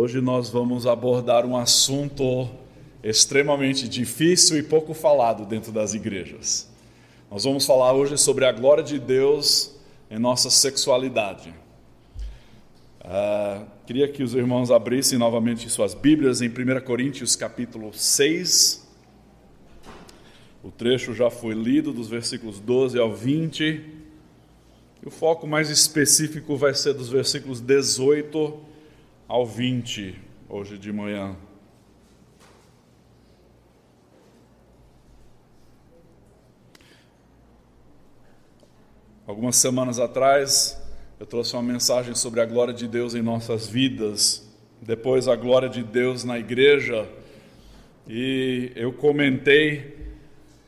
Hoje nós vamos abordar um assunto extremamente difícil e pouco falado dentro das igrejas. Nós vamos falar hoje sobre a glória de Deus em nossa sexualidade. Uh, queria que os irmãos abrissem novamente suas Bíblias em 1 Coríntios capítulo 6. O trecho já foi lido dos versículos 12 ao 20. E o foco mais específico vai ser dos versículos 18 ao 20, hoje de manhã. Algumas semanas atrás, eu trouxe uma mensagem sobre a glória de Deus em nossas vidas, depois a glória de Deus na igreja, e eu comentei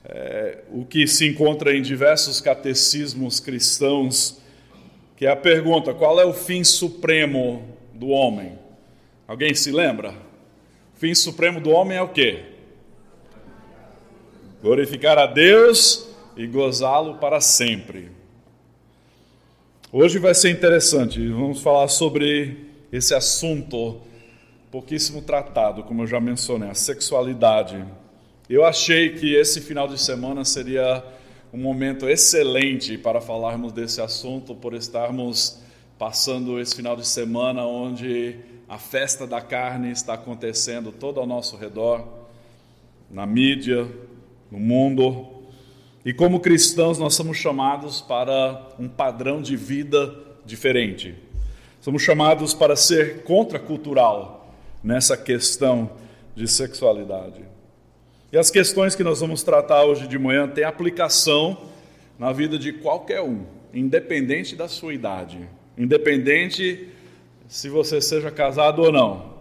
é, o que se encontra em diversos catecismos cristãos, que é a pergunta: qual é o fim supremo do homem? Alguém se lembra? O fim supremo do homem é o quê? Glorificar a Deus e gozá-lo para sempre. Hoje vai ser interessante, vamos falar sobre esse assunto pouquíssimo tratado, como eu já mencionei, a sexualidade. Eu achei que esse final de semana seria um momento excelente para falarmos desse assunto, por estarmos passando esse final de semana onde a festa da carne está acontecendo todo ao nosso redor, na mídia, no mundo. E como cristãos, nós somos chamados para um padrão de vida diferente. Somos chamados para ser contracultural nessa questão de sexualidade. E as questões que nós vamos tratar hoje de manhã têm aplicação na vida de qualquer um, independente da sua idade, independente se você seja casado ou não.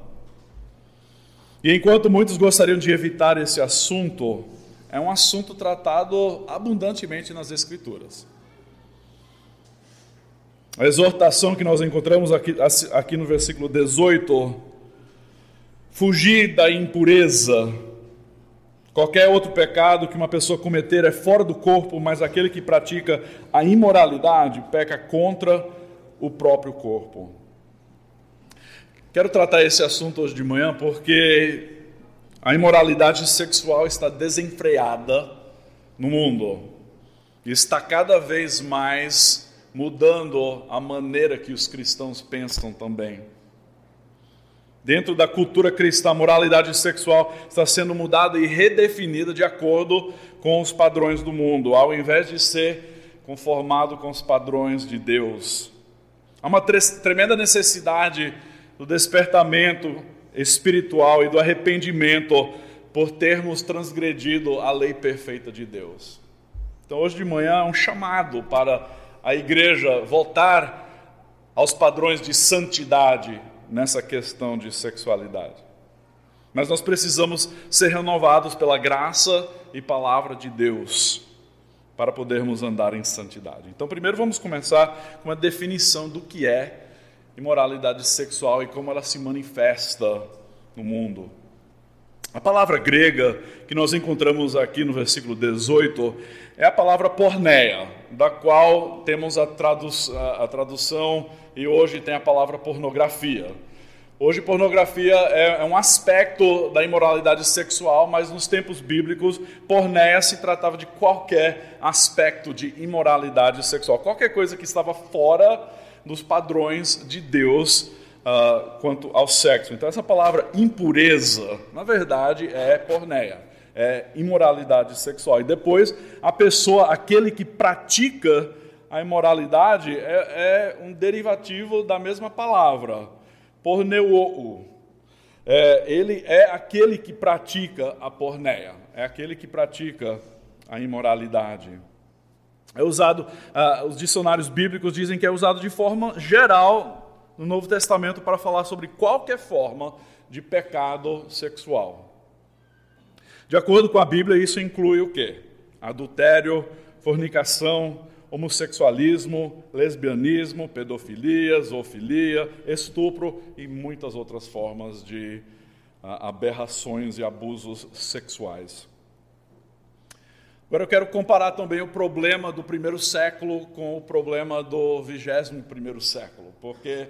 E enquanto muitos gostariam de evitar esse assunto, é um assunto tratado abundantemente nas Escrituras. A exortação que nós encontramos aqui, aqui no versículo 18: fugir da impureza. Qualquer outro pecado que uma pessoa cometer é fora do corpo, mas aquele que pratica a imoralidade peca contra o próprio corpo. Quero tratar esse assunto hoje de manhã porque a imoralidade sexual está desenfreada no mundo e está cada vez mais mudando a maneira que os cristãos pensam também. Dentro da cultura cristã, a moralidade sexual está sendo mudada e redefinida de acordo com os padrões do mundo, ao invés de ser conformado com os padrões de Deus. Há uma tremenda necessidade do despertamento espiritual e do arrependimento por termos transgredido a lei perfeita de Deus. Então, hoje de manhã é um chamado para a igreja voltar aos padrões de santidade nessa questão de sexualidade. Mas nós precisamos ser renovados pela graça e palavra de Deus para podermos andar em santidade. Então, primeiro vamos começar com uma definição do que é imoralidade sexual e como ela se manifesta no mundo. A palavra grega que nós encontramos aqui no versículo 18 é a palavra porneia, da qual temos a, tradu a tradução e hoje tem a palavra pornografia. Hoje, pornografia é, é, um aspecto da imoralidade sexual, mas nos tempos bíblicos, porneia se tratava de qualquer aspecto de imoralidade sexual, qualquer coisa que estava fora dos padrões de Deus uh, quanto ao sexo. Então, essa palavra impureza, na verdade, é porneia, é imoralidade sexual. E depois, a pessoa, aquele que pratica a imoralidade, é, é um derivativo da mesma palavra, porneuo. É, ele é aquele que pratica a porneia, é aquele que pratica a imoralidade. É usado, uh, os dicionários bíblicos dizem que é usado de forma geral no Novo Testamento para falar sobre qualquer forma de pecado sexual. De acordo com a Bíblia, isso inclui o quê? Adultério, fornicação, homossexualismo, lesbianismo, pedofilia, zoofilia, estupro e muitas outras formas de uh, aberrações e abusos sexuais. Agora eu quero comparar também o problema do primeiro século com o problema do vigésimo primeiro século, porque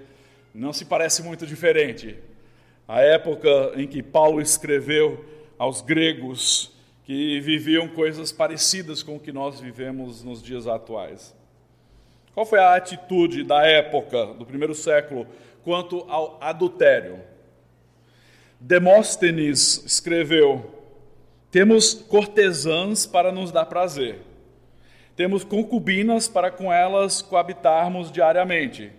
não se parece muito diferente. a época em que Paulo escreveu aos gregos que viviam coisas parecidas com o que nós vivemos nos dias atuais. Qual foi a atitude da época, do primeiro século, quanto ao adultério? Demóstenes escreveu: Temos cortesãs para nos dar prazer, temos concubinas para com elas coabitarmos diariamente,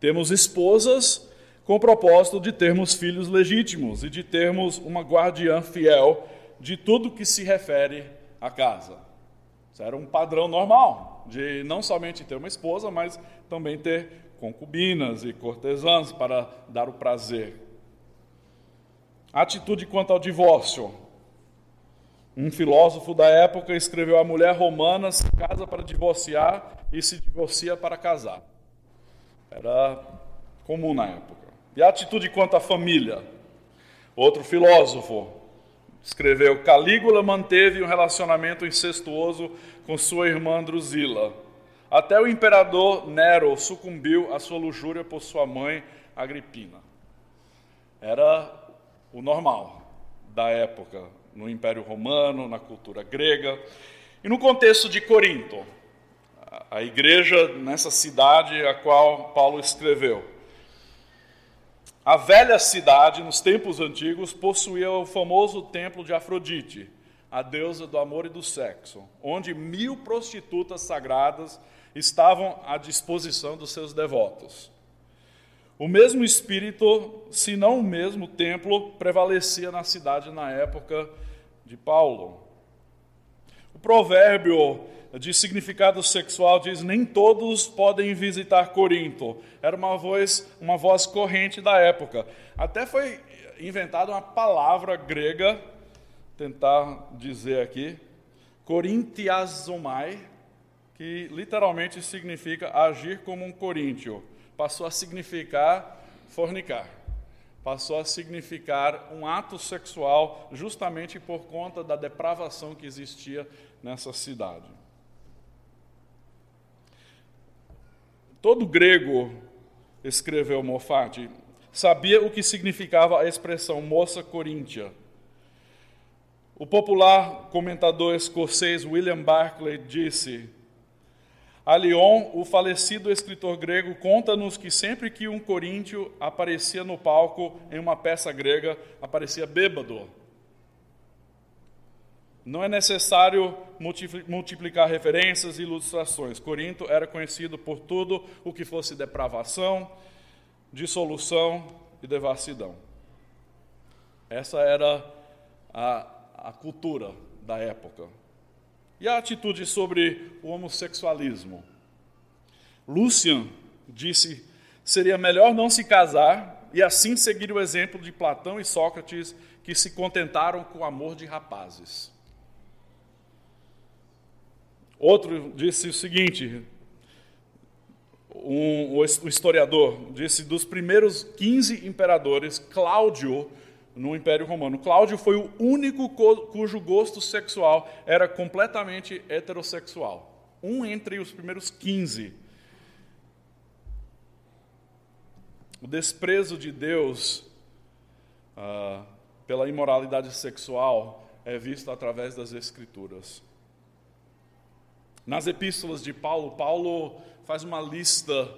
temos esposas com o propósito de termos filhos legítimos e de termos uma guardiã fiel de tudo que se refere à casa. Isso era um padrão normal, de não somente ter uma esposa, mas também ter concubinas e cortesãs para dar o prazer. Atitude quanto ao divórcio. Um filósofo da época escreveu: A mulher romana se casa para divorciar e se divorcia para casar. Era comum na época. E a atitude quanto à família. Outro filósofo escreveu: Calígula manteve um relacionamento incestuoso com sua irmã Drusila. Até o imperador Nero sucumbiu à sua luxúria por sua mãe Agripina. Era o normal da época, no Império Romano, na cultura grega. E no contexto de Corinto, a igreja nessa cidade a qual Paulo escreveu. A velha cidade, nos tempos antigos, possuía o famoso templo de Afrodite, a deusa do amor e do sexo, onde mil prostitutas sagradas estavam à disposição dos seus devotos. O mesmo espírito, se não o mesmo templo, prevalecia na cidade na época de Paulo. O provérbio de significado sexual diz: nem todos podem visitar Corinto. Era uma voz, uma voz corrente da época. Até foi inventada uma palavra grega, tentar dizer aqui, corintiazomai, que literalmente significa agir como um coríntio. Passou a significar fornicar. Passou a significar um ato sexual justamente por conta da depravação que existia nessa cidade. Todo grego, escreveu Moffat, sabia o que significava a expressão moça coríntia. O popular comentador escocês William Barclay disse: a Lyon, o falecido escritor grego, conta-nos que sempre que um coríntio aparecia no palco em uma peça grega, aparecia bêbado. Não é necessário multiplicar referências e ilustrações. Corinto era conhecido por tudo o que fosse depravação, dissolução e devassidão. Essa era a, a cultura da época. E a atitude sobre o homossexualismo? Lucian disse: seria melhor não se casar e assim seguir o exemplo de Platão e Sócrates, que se contentaram com o amor de rapazes. Outro disse o seguinte: um, o historiador disse dos primeiros 15 imperadores, Cláudio no Império Romano. Cláudio foi o único cujo gosto sexual era completamente heterossexual. Um entre os primeiros 15. O desprezo de Deus ah, pela imoralidade sexual é visto através das Escrituras. Nas epístolas de Paulo, Paulo faz uma lista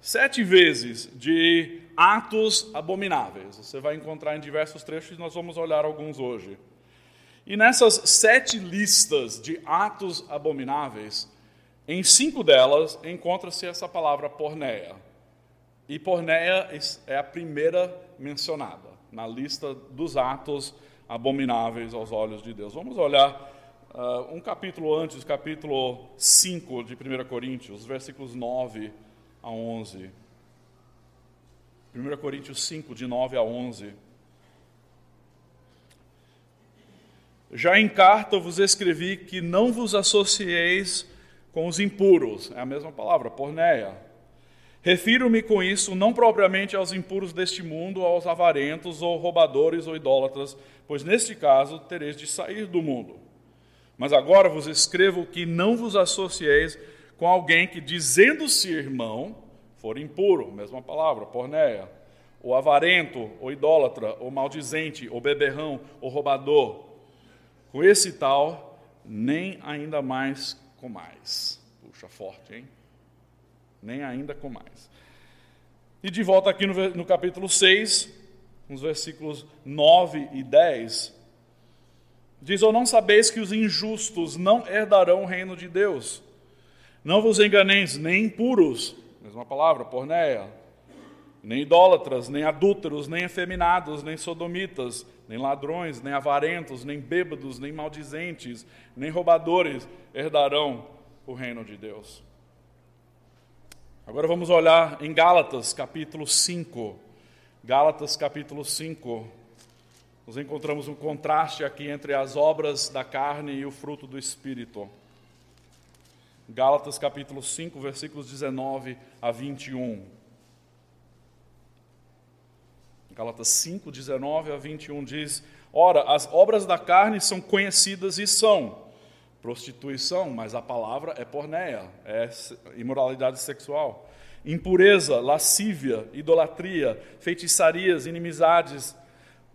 sete vezes de atos abomináveis. Você vai encontrar em diversos trechos nós vamos olhar alguns hoje. E nessas sete listas de atos abomináveis, em cinco delas encontra-se essa palavra porneia. E porneia é a primeira mencionada na lista dos atos abomináveis aos olhos de Deus. Vamos olhar uh, um capítulo antes, capítulo 5 de 1 Coríntios, versículos 9 a 11. 1 Coríntios 5, de 9 a 11. Já em carta vos escrevi que não vos associeis com os impuros, é a mesma palavra, porneia. Refiro-me com isso não propriamente aos impuros deste mundo, aos avarentos, ou roubadores, ou idólatras, pois neste caso tereis de sair do mundo. Mas agora vos escrevo que não vos associeis com alguém que, dizendo-se irmão, for impuro, mesma palavra, porneia, o avarento, o idólatra, o maldizente, o beberrão, o roubador. Com esse tal, nem ainda mais com mais. Puxa, forte, hein? Nem ainda com mais. E de volta aqui no, no capítulo 6, nos versículos 9 e 10, diz: Ou não sabeis que os injustos não herdarão o reino de Deus? Não vos enganeis, nem impuros, mesma palavra, porneia, nem idólatras, nem adúlteros, nem efeminados, nem sodomitas, nem ladrões, nem avarentos, nem bêbados, nem maldizentes, nem roubadores herdarão o reino de Deus. Agora vamos olhar em Gálatas, capítulo 5. Gálatas, capítulo 5. Nós encontramos um contraste aqui entre as obras da carne e o fruto do espírito. Gálatas, capítulo 5, versículos 19 a 21. Gálatas 5, 19 a 21 diz: Ora, as obras da carne são conhecidas e são prostituição, mas a palavra é porneia, é imoralidade sexual. Impureza, lascívia, idolatria, feitiçarias, inimizades,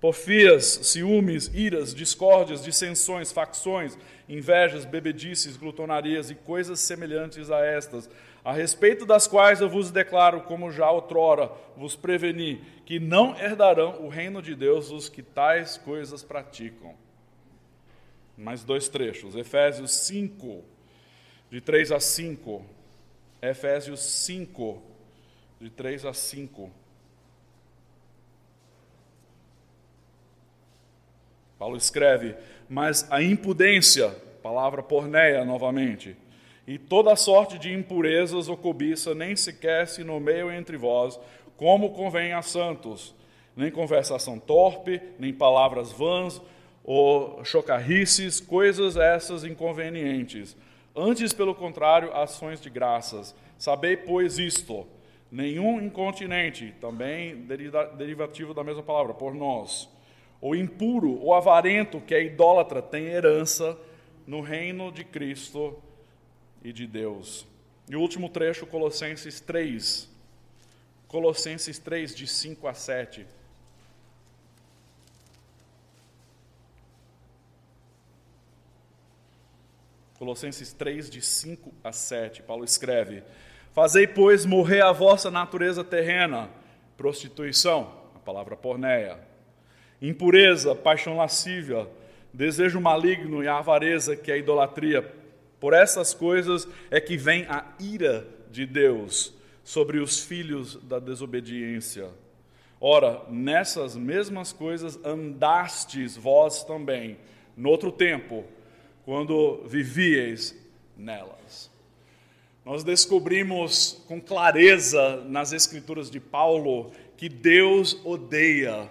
porfias, ciúmes, iras, discórdias, dissensões, facções, invejas, bebedices, glutonarias e coisas semelhantes a estas, a respeito das quais eu vos declaro, como já outrora vos preveni, que não herdarão o reino de Deus os que tais coisas praticam mais dois trechos. Efésios 5, de 3 a 5. Efésios 5, de 3 a 5. Paulo escreve: Mas a impudência, palavra porneia novamente, e toda sorte de impurezas ou cobiça nem sequer se nomeiam entre vós, como convém a santos, nem conversação torpe, nem palavras vãs, ou chocarrices, coisas essas inconvenientes. Antes, pelo contrário, ações de graças. Sabei, pois, isto: nenhum incontinente, também derivativo da mesma palavra, por nós, ou impuro, ou avarento, que é idólatra, tem herança no reino de Cristo e de Deus. E o último trecho, Colossenses 3. Colossenses 3, de 5 a 7. Colossenses 3, de 5 a 7, Paulo escreve: Fazei, pois, morrer a vossa natureza terrena, prostituição, a palavra porneia, impureza, paixão lascívia, desejo maligno e a avareza, que é a idolatria. Por essas coisas é que vem a ira de Deus sobre os filhos da desobediência. Ora, nessas mesmas coisas andastes vós também, no outro tempo, quando vivieis nelas. Nós descobrimos com clareza nas Escrituras de Paulo que Deus odeia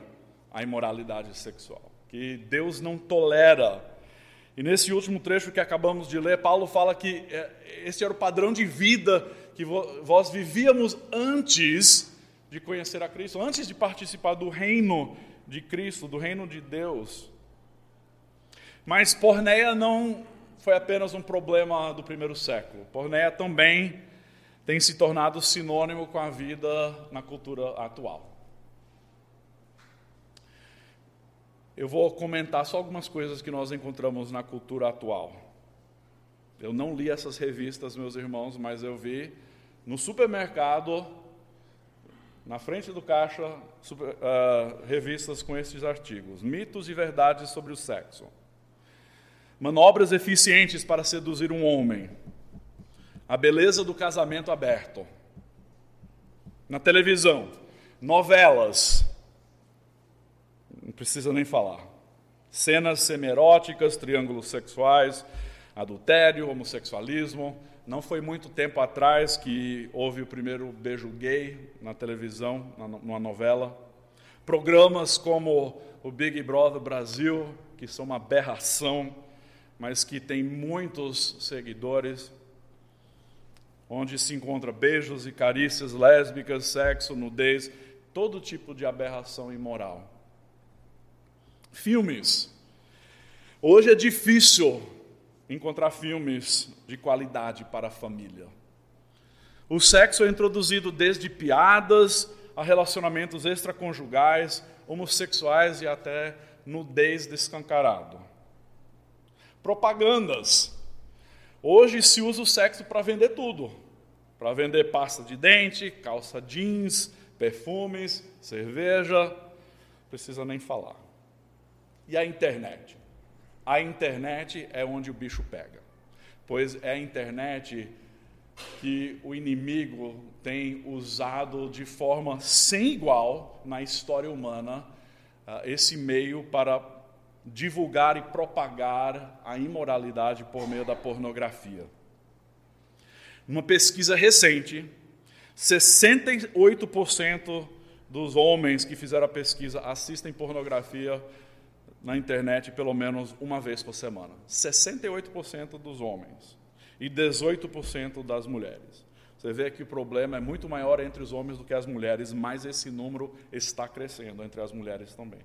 a imoralidade sexual, que Deus não tolera. E nesse último trecho que acabamos de ler, Paulo fala que é, esse era o padrão de vida que vós vivíamos antes de conhecer a Cristo, antes de participar do reino de Cristo, do reino de Deus. Mas porneia não foi apenas um problema do primeiro século. Porneia também tem se tornado sinônimo com a vida na cultura atual. Eu vou comentar só algumas coisas que nós encontramos na cultura atual. Eu não li essas revistas, meus irmãos, mas eu vi no supermercado, na frente do caixa, super, uh, revistas com esses artigos: Mitos e verdades sobre o sexo. Manobras eficientes para seduzir um homem, a beleza do casamento aberto. Na televisão, novelas, precisa nem falar. Cenas semeróticas, triângulos sexuais, adultério, homossexualismo. Não foi muito tempo atrás que houve o primeiro beijo gay na televisão, numa novela. Programas como o Big Brother Brasil, que são uma aberração mas que tem muitos seguidores, onde se encontra beijos e carícias lésbicas, sexo, nudez, todo tipo de aberração imoral. Filmes. Hoje é difícil encontrar filmes de qualidade para a família. O sexo é introduzido desde piadas a relacionamentos extraconjugais, homossexuais e até nudez descancarado. Propagandas. Hoje se usa o sexo para vender tudo. Para vender pasta de dente, calça jeans, perfumes, cerveja, precisa nem falar. E a internet? A internet é onde o bicho pega, pois é a internet que o inimigo tem usado de forma sem igual na história humana ah, esse meio para divulgar e propagar a imoralidade por meio da pornografia. Numa pesquisa recente, 68% dos homens que fizeram a pesquisa assistem pornografia na internet pelo menos uma vez por semana. 68% dos homens e 18% das mulheres. Você vê que o problema é muito maior entre os homens do que as mulheres, mas esse número está crescendo entre as mulheres também.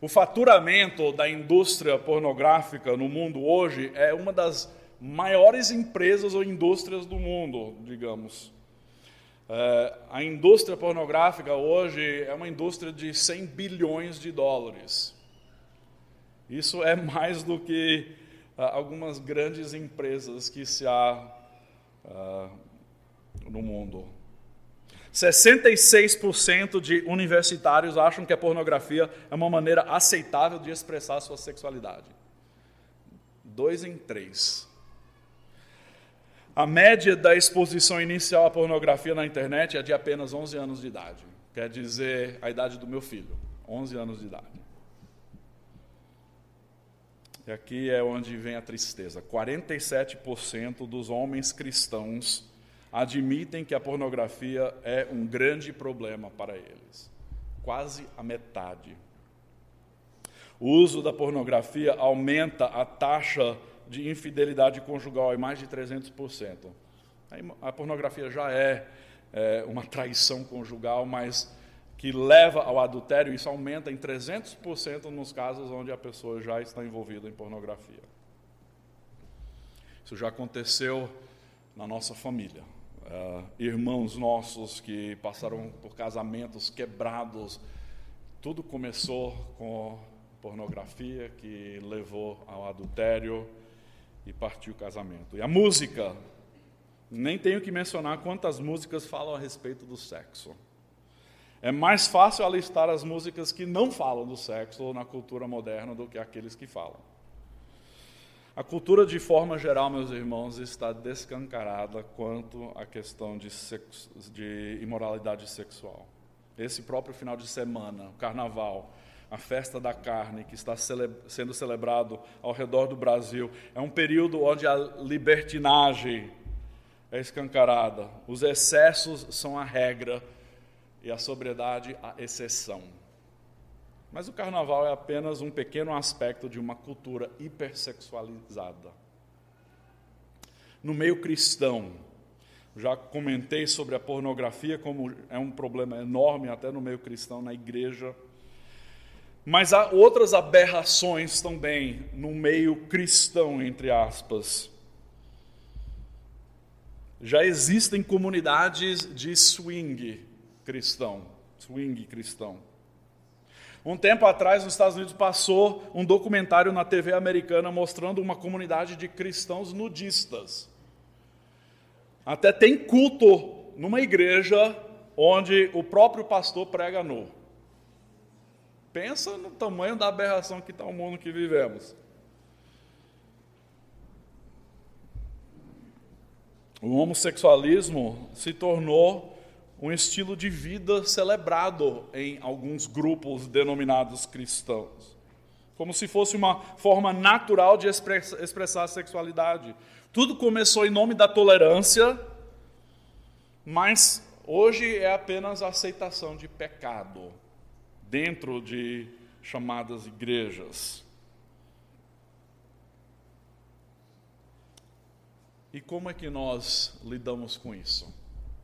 O faturamento da indústria pornográfica no mundo hoje é uma das maiores empresas ou indústrias do mundo, digamos. É, a indústria pornográfica hoje é uma indústria de 100 bilhões de dólares. Isso é mais do que ah, algumas grandes empresas que se há ah, no mundo. 66% de universitários acham que a pornografia é uma maneira aceitável de expressar sua sexualidade. Dois em três. A média da exposição inicial à pornografia na internet é de apenas 11 anos de idade. Quer dizer, a idade do meu filho, 11 anos de idade. E aqui é onde vem a tristeza. 47% dos homens cristãos admitem que a pornografia é um grande problema para eles. Quase a metade. O uso da pornografia aumenta a taxa de infidelidade conjugal em mais de 300%. A pornografia já é, é uma traição conjugal, mas que leva ao adultério, isso aumenta em 300% nos casos onde a pessoa já está envolvida em pornografia. Isso já aconteceu na nossa família uh, irmãos nossos que passaram por casamentos quebrados. Tudo começou com pornografia que levou ao adultério e partiu o casamento. E a música, nem tenho que mencionar quantas músicas falam a respeito do sexo. É mais fácil alistar as músicas que não falam do sexo na cultura moderna do que aqueles que falam. A cultura, de forma geral, meus irmãos, está descancarada quanto à questão de, sexo, de imoralidade sexual. Esse próprio final de semana, o carnaval, a festa da carne, que está cele sendo celebrado ao redor do Brasil, é um período onde a libertinagem é escancarada, os excessos são a regra e a sobriedade a exceção. Mas o carnaval é apenas um pequeno aspecto de uma cultura hipersexualizada. No meio cristão, já comentei sobre a pornografia, como é um problema enorme até no meio cristão, na igreja. Mas há outras aberrações também no meio cristão, entre aspas. Já existem comunidades de swing cristão, swing cristão. Um tempo atrás, nos Estados Unidos, passou um documentário na TV americana mostrando uma comunidade de cristãos nudistas. Até tem culto numa igreja onde o próprio pastor prega nu. Pensa no tamanho da aberração que está o mundo que vivemos. O homossexualismo se tornou um estilo de vida celebrado em alguns grupos denominados cristãos. Como se fosse uma forma natural de expressar a sexualidade. Tudo começou em nome da tolerância, mas hoje é apenas a aceitação de pecado dentro de chamadas igrejas. E como é que nós lidamos com isso?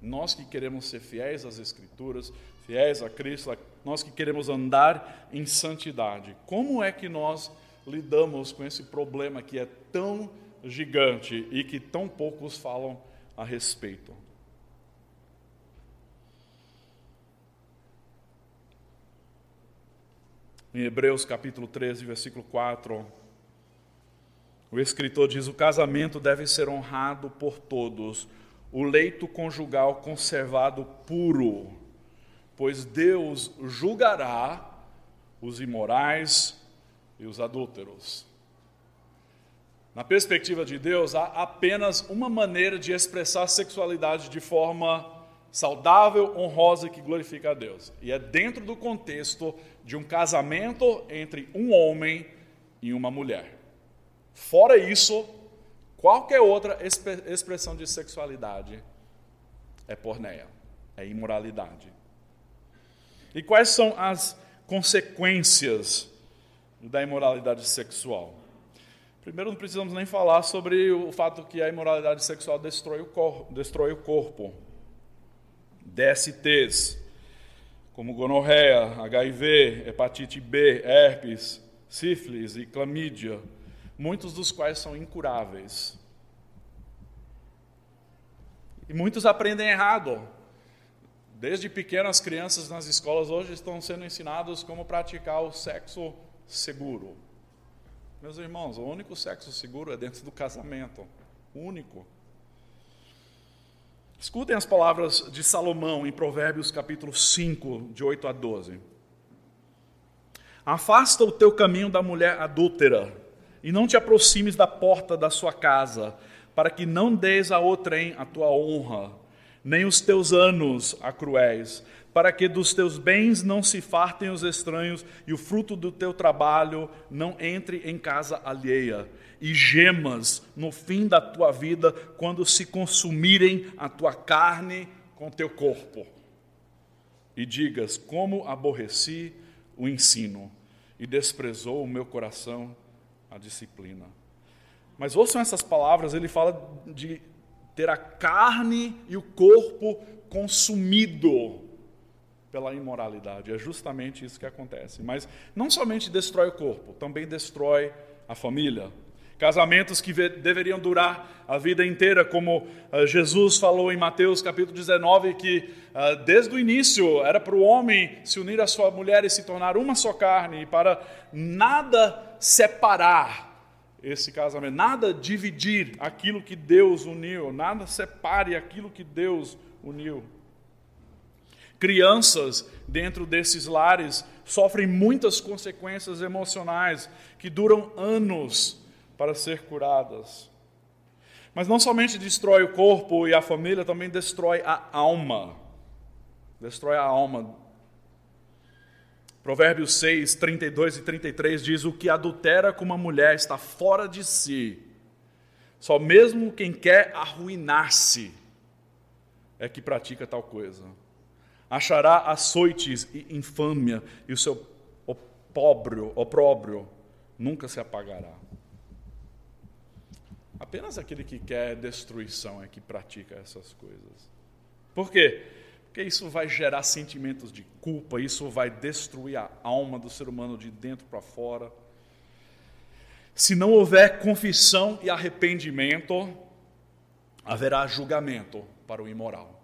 Nós que queremos ser fiéis às Escrituras, fiéis a Cristo, nós que queremos andar em santidade, como é que nós lidamos com esse problema que é tão gigante e que tão poucos falam a respeito? Em Hebreus capítulo 13, versículo 4, o escritor diz: O casamento deve ser honrado por todos o leito conjugal conservado puro, pois Deus julgará os imorais e os adúlteros. Na perspectiva de Deus, há apenas uma maneira de expressar sexualidade de forma saudável, honrosa e que glorifica a Deus. E é dentro do contexto de um casamento entre um homem e uma mulher. Fora isso, qualquer outra expressão de sexualidade é porneia, é imoralidade. E quais são as consequências da imoralidade sexual? Primeiro, não precisamos nem falar sobre o fato que a imoralidade sexual destrói o, cor destrói o corpo. DSTs, como gonorreia, HIV, hepatite B, herpes, sífilis e clamídia, muitos dos quais são incuráveis. E muitos aprendem errado. Desde pequenas crianças nas escolas hoje estão sendo ensinados como praticar o sexo seguro. Meus irmãos, o único sexo seguro é dentro do casamento. Único. Escutem as palavras de Salomão em Provérbios capítulo 5, de 8 a 12. Afasta o teu caminho da mulher adúltera, e não te aproximes da porta da sua casa, para que não des a outrem a tua honra, nem os teus anos a cruéis, para que dos teus bens não se fartem os estranhos e o fruto do teu trabalho não entre em casa alheia, e gemas no fim da tua vida quando se consumirem a tua carne com teu corpo. E digas: Como aborreci o ensino e desprezou o meu coração a disciplina. Mas ouçam essas palavras, ele fala de ter a carne e o corpo consumido pela imoralidade. É justamente isso que acontece. Mas não somente destrói o corpo, também destrói a família. Casamentos que deveriam durar a vida inteira, como uh, Jesus falou em Mateus capítulo 19, que uh, desde o início era para o homem se unir à sua mulher e se tornar uma só carne, e para nada separar esse casamento, nada dividir aquilo que Deus uniu, nada separe aquilo que Deus uniu. Crianças dentro desses lares sofrem muitas consequências emocionais que duram anos para ser curadas. Mas não somente destrói o corpo e a família, também destrói a alma. Destrói a alma. Provérbios 6, 32 e 33 diz: O que adultera com uma mulher está fora de si. Só mesmo quem quer arruinar-se é que pratica tal coisa achará açoites e infâmia, e o seu opróbrio, opróbrio nunca se apagará. Apenas aquele que quer destruição é que pratica essas coisas. Por quê? Porque isso vai gerar sentimentos de culpa, isso vai destruir a alma do ser humano de dentro para fora. Se não houver confissão e arrependimento, haverá julgamento para o imoral.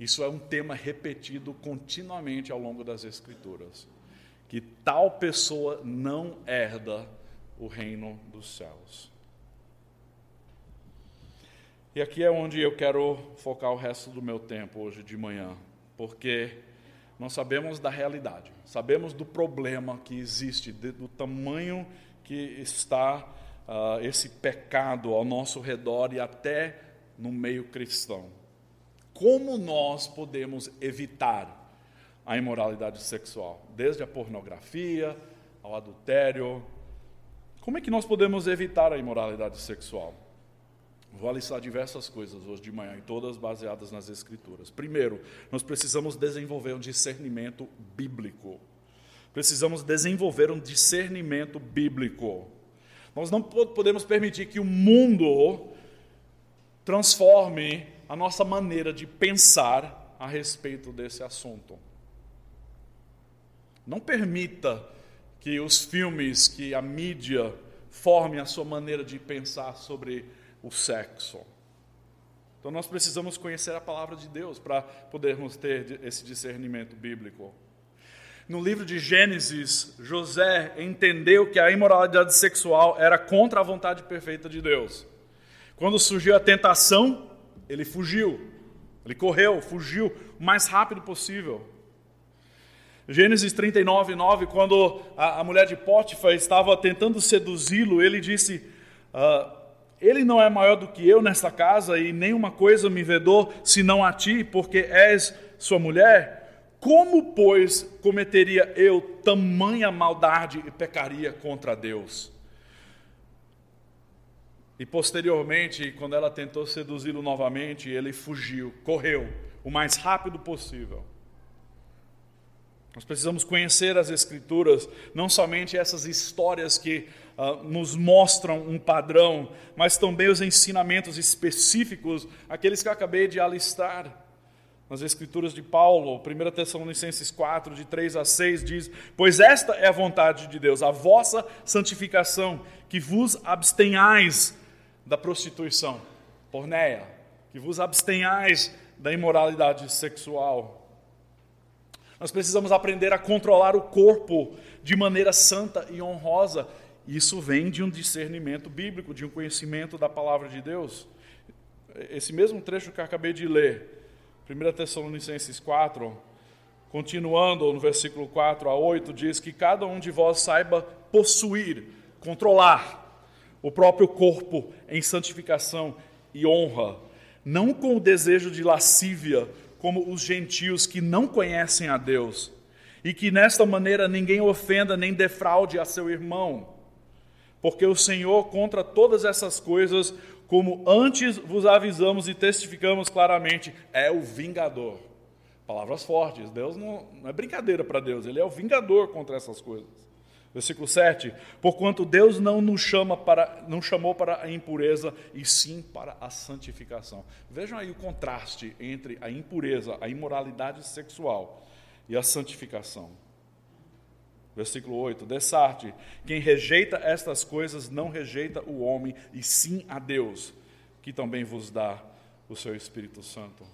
Isso é um tema repetido continuamente ao longo das Escrituras. Que tal pessoa não herda o reino dos céus. E aqui é onde eu quero focar o resto do meu tempo hoje de manhã, porque nós sabemos da realidade, sabemos do problema que existe, do tamanho que está uh, esse pecado ao nosso redor e até no meio cristão como nós podemos evitar a imoralidade sexual, desde a pornografia ao adultério. Como é que nós podemos evitar a imoralidade sexual? Vou alistar diversas coisas hoje de manhã, e todas baseadas nas Escrituras. Primeiro, nós precisamos desenvolver um discernimento bíblico. Precisamos desenvolver um discernimento bíblico. Nós não podemos permitir que o mundo transforme a nossa maneira de pensar a respeito desse assunto. Não permita que os filmes, que a mídia formem a sua maneira de pensar sobre o sexo. Então nós precisamos conhecer a palavra de Deus para podermos ter esse discernimento bíblico. No livro de Gênesis, José entendeu que a imoralidade sexual era contra a vontade perfeita de Deus. Quando surgiu a tentação, ele fugiu. Ele correu, fugiu o mais rápido possível. Gênesis 39, 9, quando a, a mulher de Pótifar estava tentando seduzi-lo, ele disse: ah, Ele não é maior do que eu nesta casa, e nenhuma coisa me vedou senão a ti, porque és sua mulher. Como, pois, cometeria eu tamanha maldade e pecaria contra Deus? E posteriormente, quando ela tentou seduzi-lo novamente, ele fugiu, correu o mais rápido possível. Nós precisamos conhecer as Escrituras, não somente essas histórias que uh, nos mostram um padrão, mas também os ensinamentos específicos, aqueles que eu acabei de alistar. Nas Escrituras de Paulo, 1 Tessalonicenses 4, de 3 a 6, diz: Pois esta é a vontade de Deus, a vossa santificação, que vos abstenhais da prostituição, porneia, que vos abstenhais da imoralidade sexual nós precisamos aprender a controlar o corpo de maneira santa e honrosa. Isso vem de um discernimento bíblico, de um conhecimento da palavra de Deus. Esse mesmo trecho que eu acabei de ler, 1 Tessalonicenses 4, continuando no versículo 4 a 8, diz que cada um de vós saiba possuir, controlar o próprio corpo em santificação e honra, não com o desejo de lascívia como os gentios que não conhecem a Deus, e que nesta maneira ninguém ofenda nem defraude a seu irmão. Porque o Senhor, contra todas essas coisas, como antes vos avisamos e testificamos claramente, é o vingador. Palavras fortes, Deus não, não é brincadeira para Deus, Ele é o vingador contra essas coisas. Versículo 7: Porquanto Deus não nos chama para, não chamou para a impureza, e sim para a santificação. Vejam aí o contraste entre a impureza, a imoralidade sexual e a santificação. Versículo 8: Dessarte, quem rejeita estas coisas não rejeita o homem, e sim a Deus, que também vos dá o seu Espírito Santo.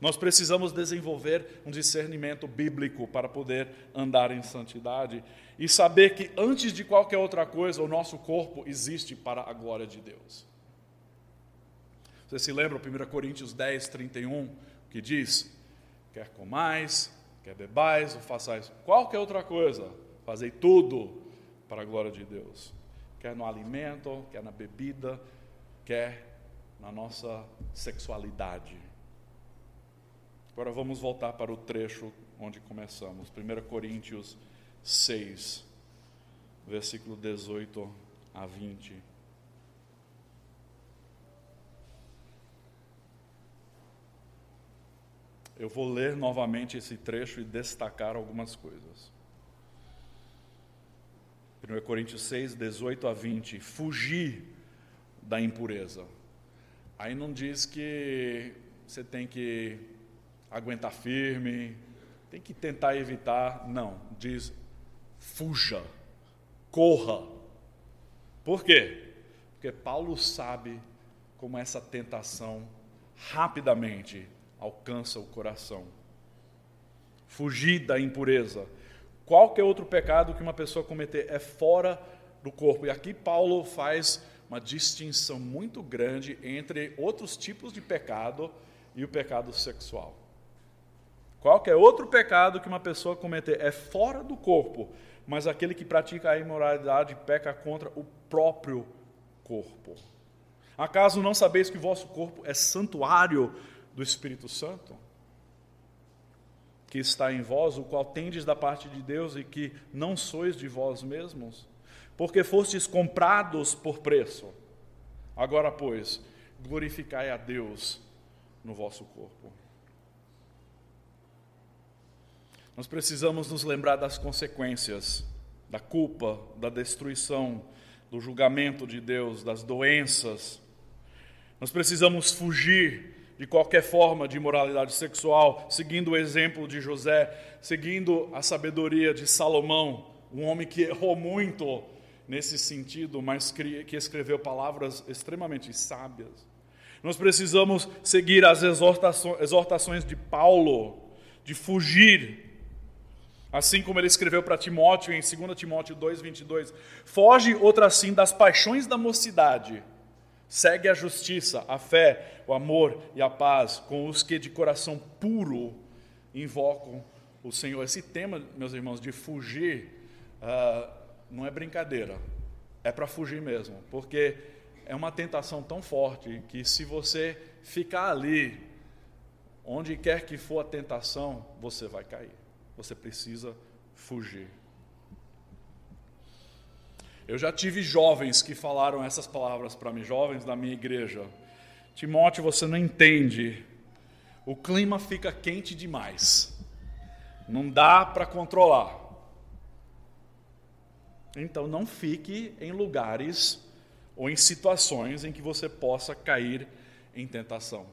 Nós precisamos desenvolver um discernimento bíblico para poder andar em santidade e saber que antes de qualquer outra coisa, o nosso corpo existe para a glória de Deus. Você se lembra 1 Coríntios 10, 31, que diz: Quer comais, quer bebais ou façais qualquer outra coisa, fazei tudo para a glória de Deus. Quer no alimento, quer na bebida, quer na nossa sexualidade. Agora vamos voltar para o trecho onde começamos, 1 Coríntios 6, versículo 18 a 20. Eu vou ler novamente esse trecho e destacar algumas coisas. 1 Coríntios 6, 18 a 20. Fugir da impureza. Aí não diz que você tem que aguentar firme, tem que tentar evitar. Não, diz fuja, corra. Por quê? Porque Paulo sabe como essa tentação rapidamente alcança o coração. Fugir da impureza. Qualquer outro pecado que uma pessoa cometer é fora do corpo. E aqui Paulo faz uma distinção muito grande entre outros tipos de pecado e o pecado sexual. Qualquer outro pecado que uma pessoa cometer é fora do corpo, mas aquele que pratica a imoralidade peca contra o próprio corpo. Acaso não sabeis que o vosso corpo é santuário do Espírito Santo? Que está em vós, o qual tendes da parte de Deus e que não sois de vós mesmos? Porque fostes comprados por preço. Agora, pois, glorificai a Deus no vosso corpo. Nós precisamos nos lembrar das consequências da culpa, da destruição, do julgamento de Deus, das doenças. Nós precisamos fugir de qualquer forma de imoralidade sexual, seguindo o exemplo de José, seguindo a sabedoria de Salomão, um homem que errou muito nesse sentido, mas que escreveu palavras extremamente sábias. Nós precisamos seguir as exortações, de Paulo, de fugir Assim como ele escreveu para Timóteo em 2 Timóteo 2:22, foge outra assim das paixões da mocidade. Segue a justiça, a fé, o amor e a paz com os que de coração puro invocam o Senhor. Esse tema, meus irmãos, de fugir, uh, não é brincadeira, é para fugir mesmo, porque é uma tentação tão forte que se você ficar ali, onde quer que for a tentação, você vai cair. Você precisa fugir. Eu já tive jovens que falaram essas palavras para mim, jovens da minha igreja. Timóteo, você não entende. O clima fica quente demais. Não dá para controlar. Então não fique em lugares ou em situações em que você possa cair em tentação.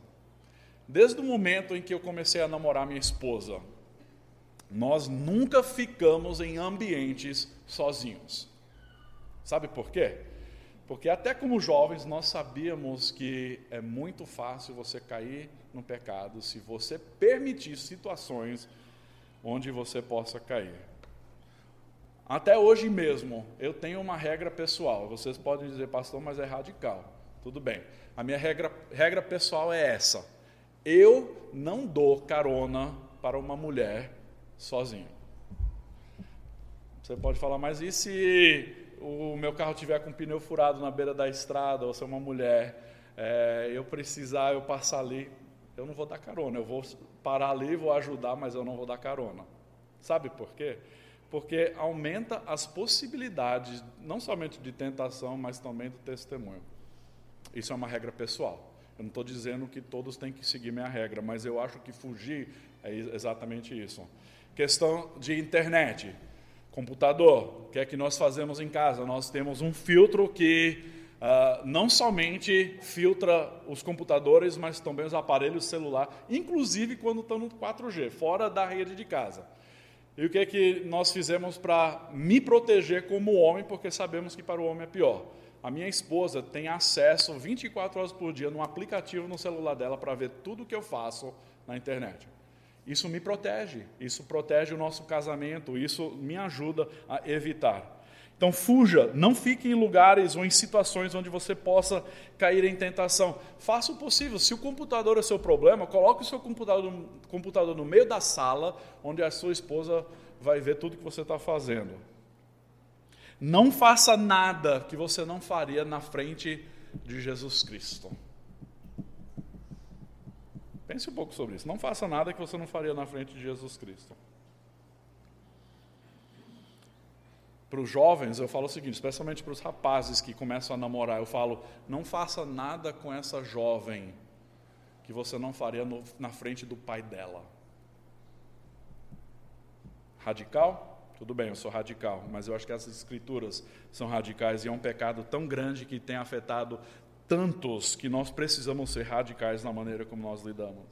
Desde o momento em que eu comecei a namorar minha esposa, nós nunca ficamos em ambientes sozinhos. Sabe por quê? Porque até como jovens nós sabíamos que é muito fácil você cair no pecado se você permitir situações onde você possa cair. Até hoje mesmo, eu tenho uma regra pessoal. Vocês podem dizer, pastor, mas é radical. Tudo bem. A minha regra, regra pessoal é essa: eu não dou carona para uma mulher sozinho. Você pode falar, mas e se o meu carro tiver com pneu furado na beira da estrada, ou se é uma mulher, é, eu precisar, eu passar ali, eu não vou dar carona. Eu vou parar ali, vou ajudar, mas eu não vou dar carona. Sabe por quê? porque aumenta as possibilidades, não somente de tentação, mas também do testemunho. Isso é uma regra pessoal. Eu não estou dizendo que todos têm que seguir minha regra, mas eu acho que fugir é exatamente isso. Questão de internet, computador, o que é que nós fazemos em casa? Nós temos um filtro que uh, não somente filtra os computadores, mas também os aparelhos celular, inclusive quando estão no 4G, fora da rede de casa. E o que é que nós fizemos para me proteger como homem, porque sabemos que para o homem é pior? A minha esposa tem acesso 24 horas por dia num aplicativo no celular dela para ver tudo o que eu faço na internet. Isso me protege, isso protege o nosso casamento, isso me ajuda a evitar. Então fuja, não fique em lugares ou em situações onde você possa cair em tentação. Faça o possível. Se o computador é seu problema, coloque o seu computador, computador no meio da sala, onde a sua esposa vai ver tudo que você está fazendo. Não faça nada que você não faria na frente de Jesus Cristo. Pense um pouco sobre isso. Não faça nada que você não faria na frente de Jesus Cristo. para os jovens, eu falo o seguinte, especialmente para os rapazes que começam a namorar, eu falo: não faça nada com essa jovem que você não faria no, na frente do pai dela. Radical? Tudo bem, eu sou radical, mas eu acho que essas escrituras são radicais e é um pecado tão grande que tem afetado tantos que nós precisamos ser radicais na maneira como nós lidamos.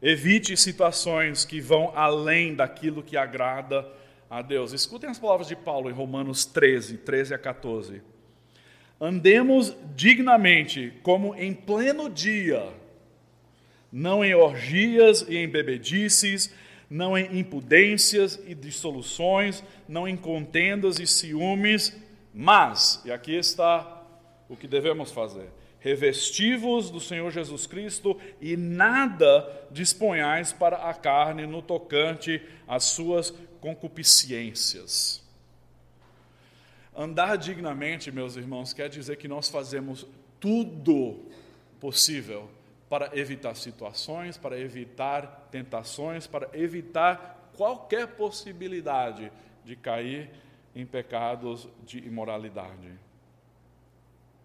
Evite situações que vão além daquilo que agrada a Deus. Escutem as palavras de Paulo em Romanos 13, 13 a 14. Andemos dignamente, como em pleno dia, não em orgias e em bebedices, não em impudências e dissoluções, não em contendas e ciúmes, mas, e aqui está o que devemos fazer: revestivos do Senhor Jesus Cristo e nada disponhais para a carne no tocante às suas concupiscências. Andar dignamente, meus irmãos, quer dizer que nós fazemos tudo possível para evitar situações, para evitar tentações, para evitar qualquer possibilidade de cair em pecados de imoralidade.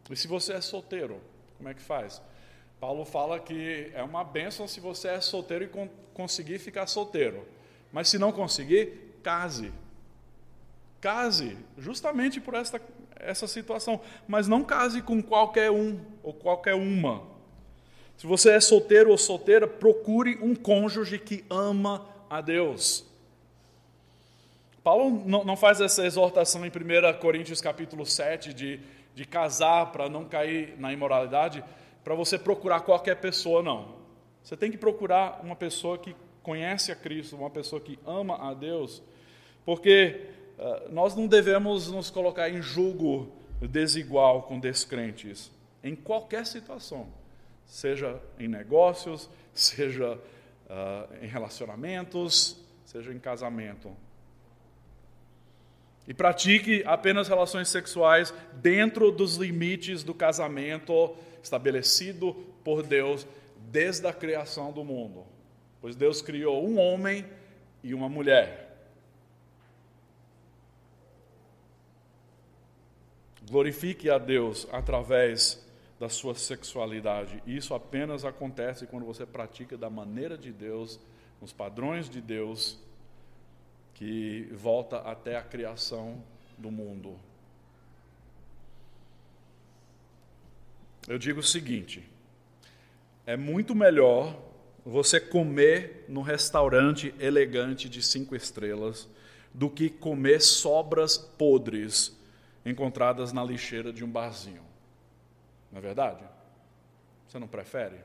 E se você é solteiro, como é que faz? Paulo fala que é uma bênção se você é solteiro e conseguir ficar solteiro. Mas se não conseguir, case. Case, justamente por esta, essa situação. Mas não case com qualquer um ou qualquer uma. Se você é solteiro ou solteira, procure um cônjuge que ama a Deus. Paulo não faz essa exortação em 1 Coríntios capítulo 7 de, de casar para não cair na imoralidade, para você procurar qualquer pessoa, não. Você tem que procurar uma pessoa que conhece a Cristo, uma pessoa que ama a Deus, porque uh, nós não devemos nos colocar em julgo desigual com descrentes, em qualquer situação, seja em negócios, seja uh, em relacionamentos, seja em casamento. E pratique apenas relações sexuais dentro dos limites do casamento estabelecido por Deus desde a criação do mundo. Pois Deus criou um homem e uma mulher. Glorifique a Deus através da sua sexualidade. Isso apenas acontece quando você pratica da maneira de Deus, nos padrões de Deus, que volta até a criação do mundo. Eu digo o seguinte: é muito melhor você comer no restaurante elegante de cinco estrelas do que comer sobras podres encontradas na lixeira de um barzinho. Não é verdade? Você não prefere?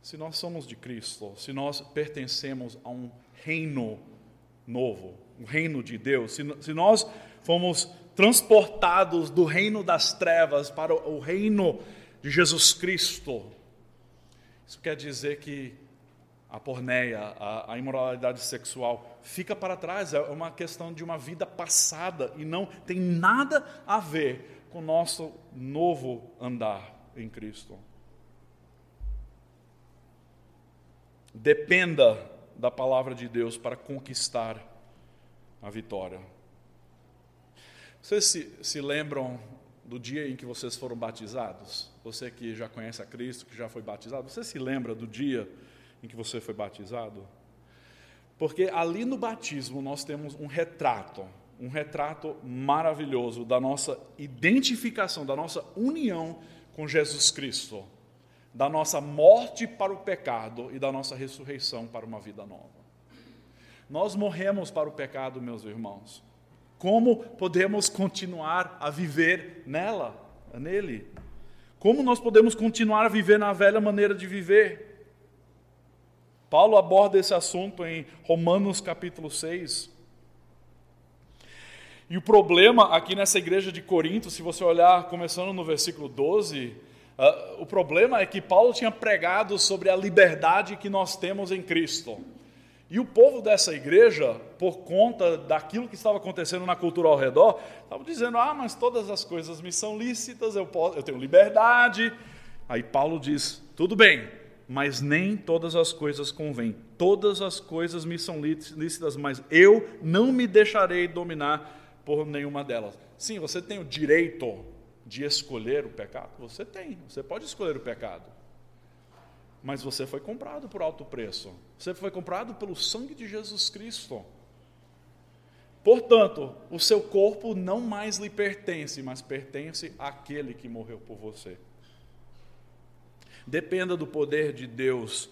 Se nós somos de Cristo, se nós pertencemos a um reino novo, um reino de Deus, se, se nós fomos transportados do reino das trevas para o reino de Jesus Cristo, isso quer dizer que a porneia, a, a, imoralidade sexual, fica para trás, é uma questão de uma vida passada e não tem nada a ver com o nosso novo andar em Cristo. Dependa da palavra de Deus para conquistar a vitória. Vocês se, se lembram do dia em que vocês foram batizados? Você que já conhece a Cristo, que já foi batizado, você se lembra do dia em que você foi batizado? Porque ali no batismo nós temos um retrato, um retrato maravilhoso da nossa identificação, da nossa união com Jesus Cristo, da nossa morte para o pecado e da nossa ressurreição para uma vida nova. Nós morremos para o pecado, meus irmãos. Como podemos continuar a viver nela, nele? Como nós podemos continuar a viver na velha maneira de viver? Paulo aborda esse assunto em Romanos capítulo 6. E o problema aqui nessa igreja de Corinto, se você olhar começando no versículo 12, uh, o problema é que Paulo tinha pregado sobre a liberdade que nós temos em Cristo. E o povo dessa igreja, por conta daquilo que estava acontecendo na cultura ao redor, estava dizendo: ah, mas todas as coisas me são lícitas, eu, posso, eu tenho liberdade. Aí Paulo diz: tudo bem, mas nem todas as coisas convêm. Todas as coisas me são lícitas, mas eu não me deixarei dominar por nenhuma delas. Sim, você tem o direito de escolher o pecado? Você tem, você pode escolher o pecado. Mas você foi comprado por alto preço. Você foi comprado pelo sangue de Jesus Cristo. Portanto, o seu corpo não mais lhe pertence, mas pertence àquele que morreu por você. Dependa do poder de Deus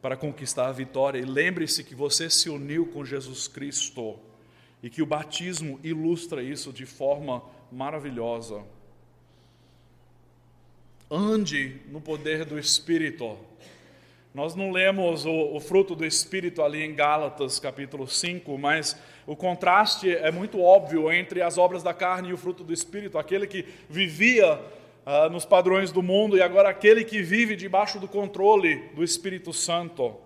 para conquistar a vitória e lembre-se que você se uniu com Jesus Cristo e que o batismo ilustra isso de forma maravilhosa. Ande no poder do Espírito. Nós não lemos o, o, fruto do Espírito ali em Gálatas capítulo 5, mas o contraste é muito óbvio entre as obras da carne e o fruto do Espírito. Aquele que vivia uh, nos padrões do mundo e agora aquele que vive debaixo do controle do Espírito Santo.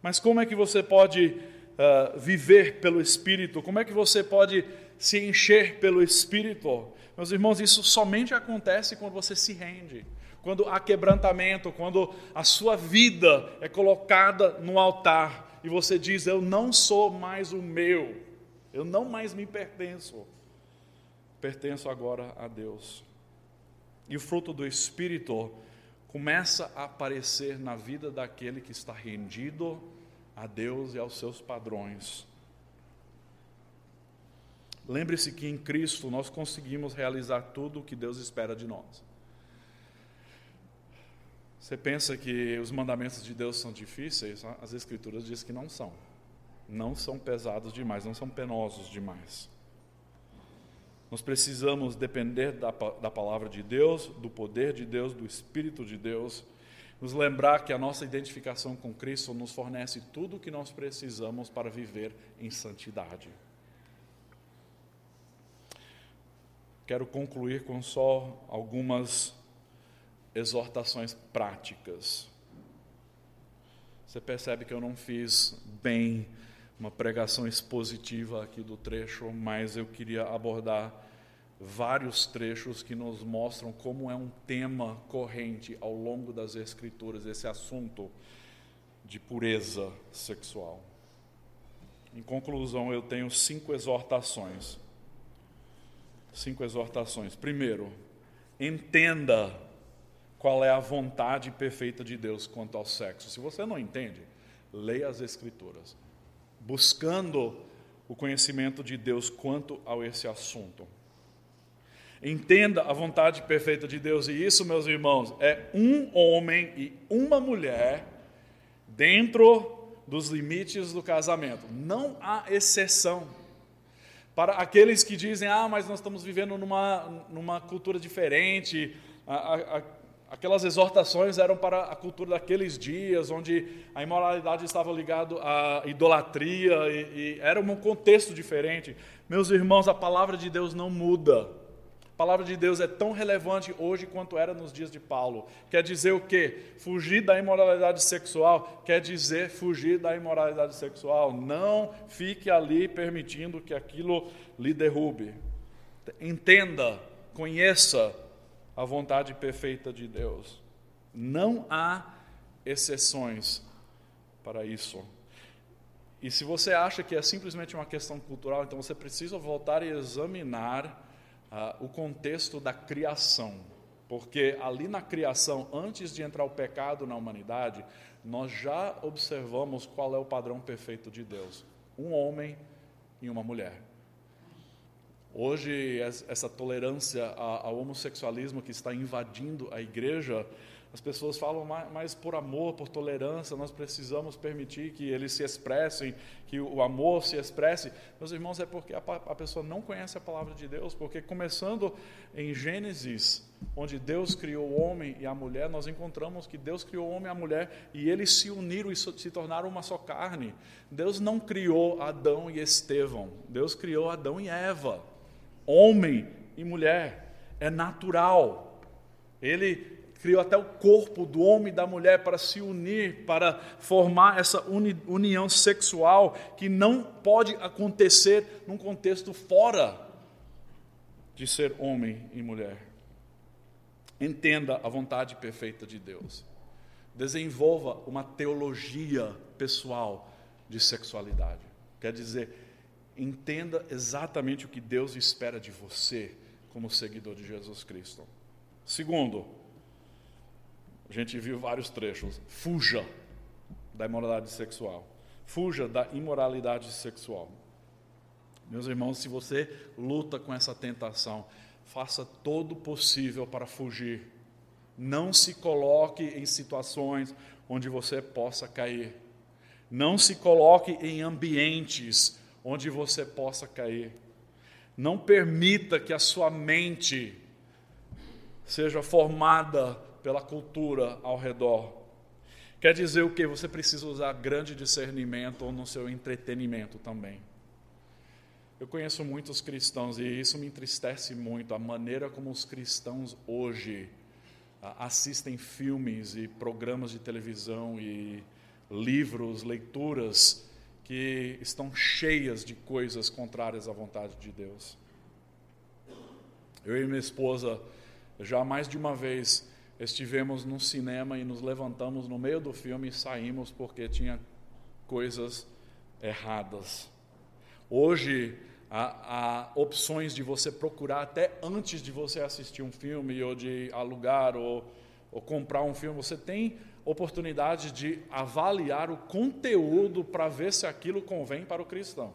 Mas como é que você pode uh, viver pelo Espírito? Como é que você pode se encher pelo Espírito? Meus irmãos, isso somente acontece quando você se rende, quando há quebrantamento, quando a sua vida é colocada no altar e você diz: Eu não sou mais o meu, eu não mais me pertenço pertenço agora a Deus. E o fruto do Espírito começa a aparecer na vida daquele que está rendido a Deus e aos seus padrões. Lembre-se que em Cristo nós conseguimos realizar tudo o que Deus espera de nós. Você pensa que os mandamentos de Deus são difíceis? As Escrituras dizem que não são. Não são pesados demais, não são penosos demais. Nós precisamos depender da, da palavra de Deus, do poder de Deus, do Espírito de Deus, nos lembrar que a nossa identificação com Cristo nos fornece tudo o que nós precisamos para viver em santidade. Quero concluir com só algumas exortações práticas. Você percebe que eu não fiz bem uma pregação expositiva aqui do trecho, mas eu queria abordar vários trechos que nos mostram como é um tema corrente ao longo das Escrituras, esse assunto de pureza sexual. Em conclusão, eu tenho cinco exortações. Cinco exortações. Primeiro, entenda qual é a vontade perfeita de Deus quanto ao sexo. Se você não entende, leia as Escrituras, buscando o conhecimento de Deus quanto a esse assunto. Entenda a vontade perfeita de Deus, e isso, meus irmãos, é um homem e uma mulher dentro dos limites do casamento. Não há exceção. Para aqueles que dizem, ah, mas nós estamos vivendo numa, numa cultura diferente, a, a, aquelas exortações eram para a cultura daqueles dias, onde a imoralidade estava ligada à idolatria, e, e era um contexto diferente. Meus irmãos, a palavra de Deus não muda palavra de Deus é tão relevante hoje quanto era nos dias de Paulo. Quer dizer o quê? Fugir da imoralidade sexual quer dizer fugir da imoralidade sexual. Não fique ali permitindo que aquilo lhe derrube. Entenda, conheça a vontade perfeita de Deus. Não há exceções para isso. E se você acha que é simplesmente uma questão cultural, então você precisa voltar e examinar ah, o contexto da criação, porque ali na criação, antes de entrar o pecado na humanidade, nós já observamos qual é o padrão perfeito de Deus: um homem e uma mulher. Hoje, essa tolerância ao homossexualismo que está invadindo a igreja as pessoas falam, mas por amor, por tolerância, nós precisamos permitir que eles se expressem, que o amor se expresse. Meus irmãos, é porque a, pessoa não conhece a palavra de Deus, porque começando em Gênesis, onde Deus criou o homem e a mulher, nós encontramos que Deus criou o homem e a mulher e eles se uniram e se tornaram uma só carne. Deus não criou Adão e Estevão, Deus criou Adão e Eva, homem e mulher. É natural. Ele criou até o corpo do homem e da mulher para se unir, para formar essa uni união sexual que não pode acontecer num contexto fora de ser homem e mulher. Entenda a vontade perfeita de Deus. Desenvolva uma teologia pessoal de sexualidade. Quer dizer, entenda exatamente o que Deus espera de você como seguidor de Jesus Cristo. Segundo, a gente viu vários trechos. Fuja da imoralidade sexual. Fuja da imoralidade sexual. Meus irmãos, se você luta com essa tentação, faça todo o possível para fugir. Não se coloque em situações onde você possa cair. Não se coloque em ambientes onde você possa cair. Não permita que a sua mente seja formada pela cultura ao redor. Quer dizer o que? Você precisa usar grande discernimento no seu entretenimento também. Eu conheço muitos cristãos e isso me entristece muito, a maneira como os cristãos hoje assistem filmes e programas de televisão e livros, leituras que estão cheias de coisas contrárias à vontade de Deus. Eu e minha esposa já mais de uma vez estivemos no cinema e nos levantamos no meio do filme e saímos porque tinha coisas erradas. Hoje há, há, opções de você procurar até antes de você assistir um filme ou de alugar ou, ou comprar um filme. Você tem oportunidade de avaliar o conteúdo para ver se aquilo convém para o cristão.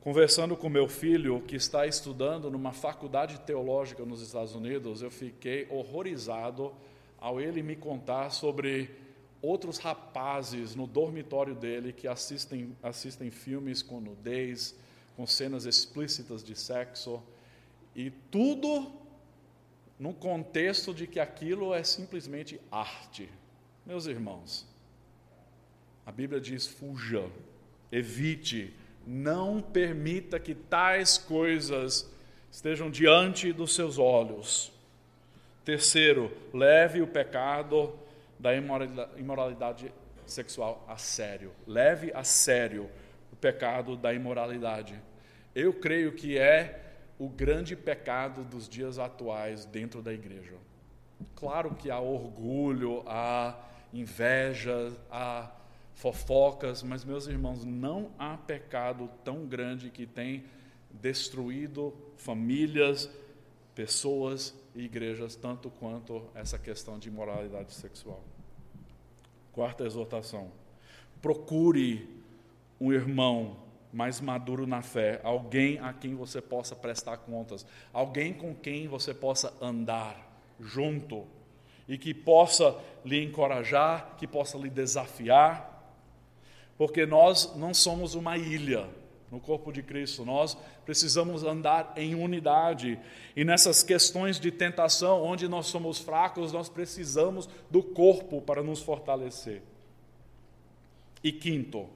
Conversando com meu filho, que está estudando numa faculdade teológica nos Estados Unidos, eu fiquei horrorizado ao ele me contar sobre outros rapazes no dormitório dele que assistem, assistem filmes com nudez, com cenas explícitas de sexo, e tudo no contexto de que aquilo é simplesmente arte. Meus irmãos, a Bíblia diz: fuja, evite, não permita que tais coisas estejam diante dos seus olhos. Terceiro, leve o pecado da imoralidade sexual a sério. Leve a sério o pecado da imoralidade. Eu creio que é o grande pecado dos dias atuais dentro da igreja. Claro que há orgulho, há inveja, há fofocas, mas meus irmãos, não há pecado tão grande que tem destruído famílias, pessoas e igrejas tanto quanto essa questão de imoralidade sexual. Quarta exortação: procure um irmão mais maduro na fé, alguém a quem você possa prestar contas, alguém com quem você possa andar junto e que possa lhe encorajar, que possa lhe desafiar, porque nós não somos uma ilha no corpo de Cristo, nós precisamos andar em unidade e nessas questões de tentação, onde nós somos fracos, nós precisamos do corpo para nos fortalecer. E quinto,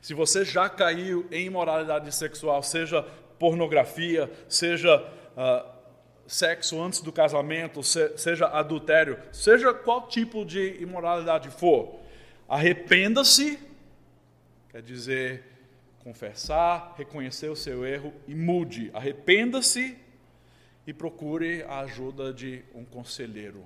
se você já caiu em imoralidade sexual, seja pornografia, seja uh, sexo antes do casamento, se, seja adultério, seja qual tipo de imoralidade for, arrependa-se, quer dizer, confessar, reconhecer o seu erro e mude. Arrependa-se e procure a ajuda de um conselheiro.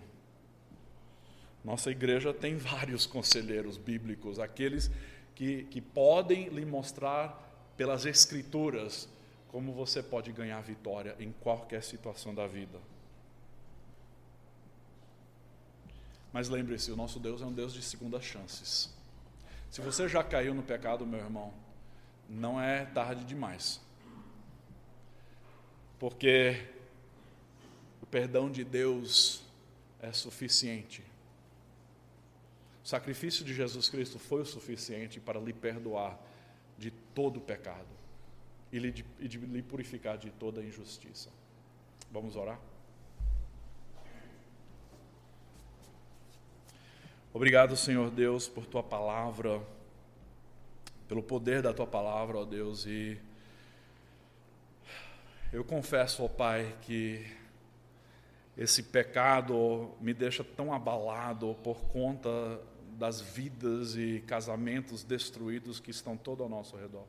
Nossa igreja tem vários conselheiros bíblicos, aqueles que, que podem lhe mostrar pelas Escrituras como você pode ganhar vitória em qualquer situação da vida. Mas lembre-se, o nosso Deus é um Deus de segundas chances. Se você já caiu no pecado, meu irmão, não é tarde demais. Porque o perdão de Deus é suficiente. O sacrifício de Jesus Cristo foi o suficiente para lhe perdoar de todo o pecado e, lhe, de lhe purificar de toda injustiça. Vamos orar? Obrigado, Senhor Deus, por tua palavra, pelo poder da tua palavra, ó Deus, e eu confesso, ó Pai, que esse pecado me deixa tão abalado por conta das vidas e casamentos destruídos que estão todo ao nosso redor.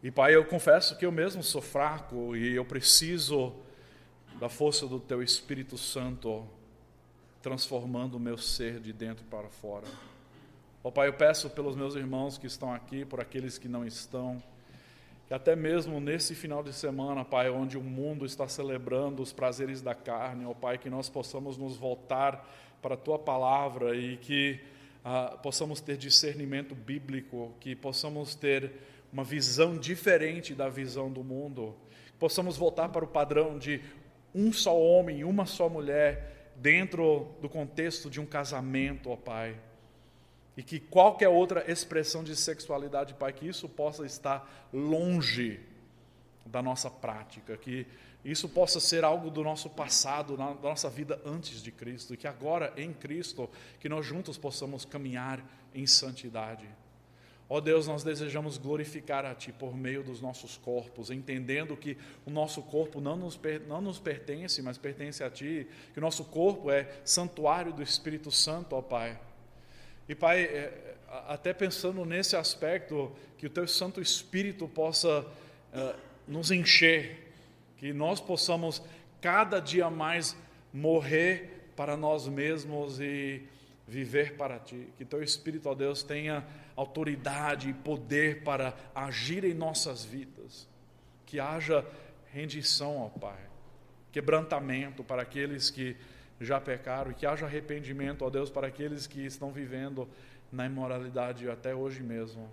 E Pai, eu confesso que eu mesmo sou fraco e eu preciso da força do Teu Espírito Santo transformando o meu ser de dentro para fora. Ó oh, Pai, eu peço pelos meus irmãos que estão aqui, por aqueles que não estão, que até mesmo nesse final de semana, Pai, onde o mundo está celebrando os prazeres da carne, ó oh, Pai, que nós possamos nos voltar para a tua palavra e que ah, possamos ter discernimento bíblico, que possamos ter uma visão diferente da visão do mundo, que possamos voltar para o padrão de um só homem, uma só mulher, dentro do contexto de um casamento, ó Pai. E que qualquer outra expressão de sexualidade, Pai, que isso possa estar longe da nossa prática, que isso possa ser algo do nosso passado, da nossa vida antes de Cristo, e que agora em Cristo, que nós juntos possamos caminhar em santidade. Ó oh Deus, nós desejamos glorificar a Ti por meio dos nossos corpos, entendendo que o nosso corpo não nos, não nos pertence, mas pertence a Ti, que o nosso corpo é santuário do Espírito Santo, ó Pai. E Pai, é, até pensando nesse aspecto, que o Teu Santo Espírito possa uh, nos encher que nós possamos cada dia mais morrer para nós mesmos e viver para Ti. Que Teu Espírito, ó Deus, tenha autoridade e poder para agir em nossas vidas. Que haja rendição, ó Pai, quebrantamento para aqueles que já pecaram e que haja arrependimento, ó Deus, para aqueles que estão vivendo na imoralidade até hoje mesmo.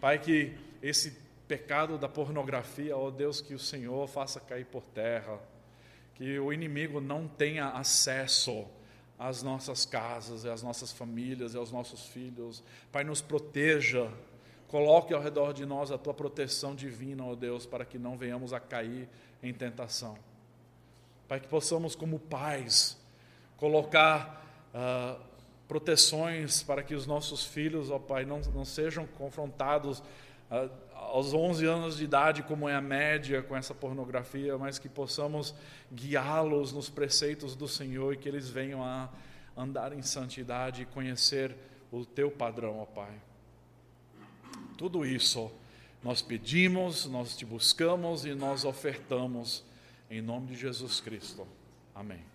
Pai, que esse pecado da pornografia, ó Deus, que o Senhor faça cair por terra, que o inimigo não tenha acesso às nossas casas, às nossas famílias aos nossos filhos. Pai, nos proteja, coloque ao redor de nós a tua proteção divina, ó Deus, para que não venhamos a cair em tentação. Pai, que possamos, como pais, colocar uh, proteções para que os nossos filhos, ó Pai, não, não sejam confrontados uh, aos 11 anos de idade, como é a média com essa pornografia, mas que possamos guiá-los nos preceitos do Senhor e que eles venham a andar em santidade e conhecer o teu padrão, ó Pai. Tudo isso nós pedimos, nós te buscamos e nós ofertamos em nome de Jesus Cristo. Amém.